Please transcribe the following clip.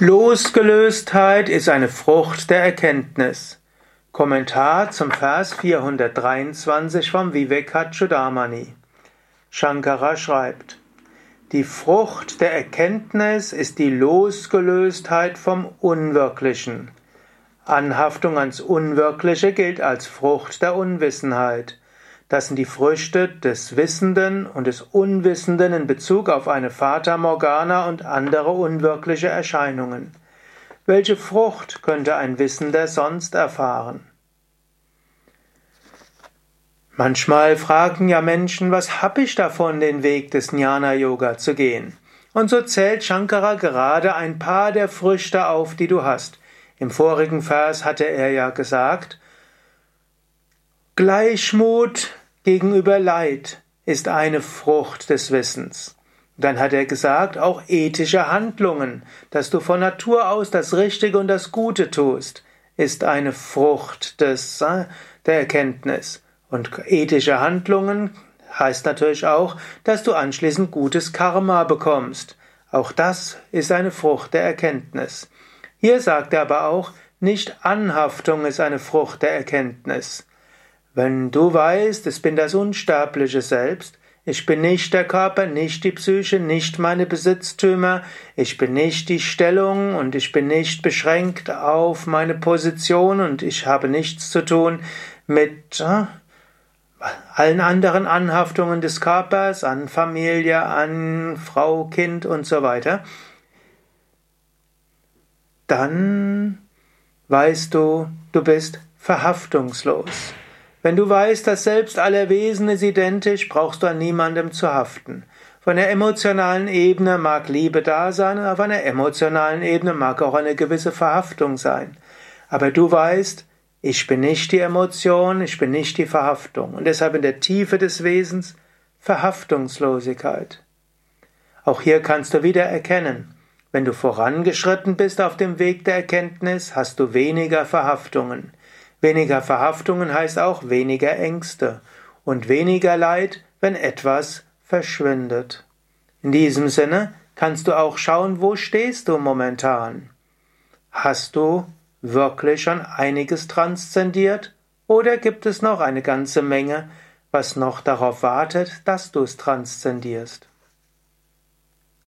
Losgelöstheit ist eine Frucht der Erkenntnis. Kommentar zum Vers 423 vom Vivekachudamani. Shankara schreibt, die Frucht der Erkenntnis ist die Losgelöstheit vom Unwirklichen. Anhaftung ans Unwirkliche gilt als Frucht der Unwissenheit. Das sind die Früchte des Wissenden und des Unwissenden in Bezug auf eine Fata Morgana und andere unwirkliche Erscheinungen. Welche Frucht könnte ein Wissender sonst erfahren? Manchmal fragen ja Menschen, was hab ich davon, den Weg des Jnana Yoga zu gehen? Und so zählt Shankara gerade ein paar der Früchte auf, die du hast. Im vorigen Vers hatte er ja gesagt, Gleichmut gegenüber Leid ist eine Frucht des Wissens. Dann hat er gesagt, auch ethische Handlungen, dass du von Natur aus das Richtige und das Gute tust, ist eine Frucht des, äh, der Erkenntnis. Und ethische Handlungen heißt natürlich auch, dass du anschließend gutes Karma bekommst. Auch das ist eine Frucht der Erkenntnis. Hier sagt er aber auch, nicht Anhaftung ist eine Frucht der Erkenntnis. Wenn du weißt, ich bin das unsterbliche Selbst, ich bin nicht der Körper, nicht die Psyche, nicht meine Besitztümer, ich bin nicht die Stellung und ich bin nicht beschränkt auf meine Position und ich habe nichts zu tun mit äh, allen anderen Anhaftungen des Körpers, an Familie, an Frau, Kind und so weiter, dann weißt du, du bist verhaftungslos. Wenn du weißt, dass selbst aller Wesen ist identisch, brauchst du an niemandem zu haften. Von der emotionalen Ebene mag Liebe da sein, auf einer emotionalen Ebene mag auch eine gewisse Verhaftung sein. Aber du weißt, ich bin nicht die Emotion, ich bin nicht die Verhaftung. Und deshalb in der Tiefe des Wesens Verhaftungslosigkeit. Auch hier kannst du wieder erkennen, wenn du vorangeschritten bist auf dem Weg der Erkenntnis, hast du weniger Verhaftungen. Weniger Verhaftungen heißt auch weniger Ängste und weniger Leid, wenn etwas verschwindet. In diesem Sinne kannst du auch schauen, wo stehst du momentan. Hast du wirklich schon einiges transzendiert oder gibt es noch eine ganze Menge, was noch darauf wartet, dass du es transzendierst?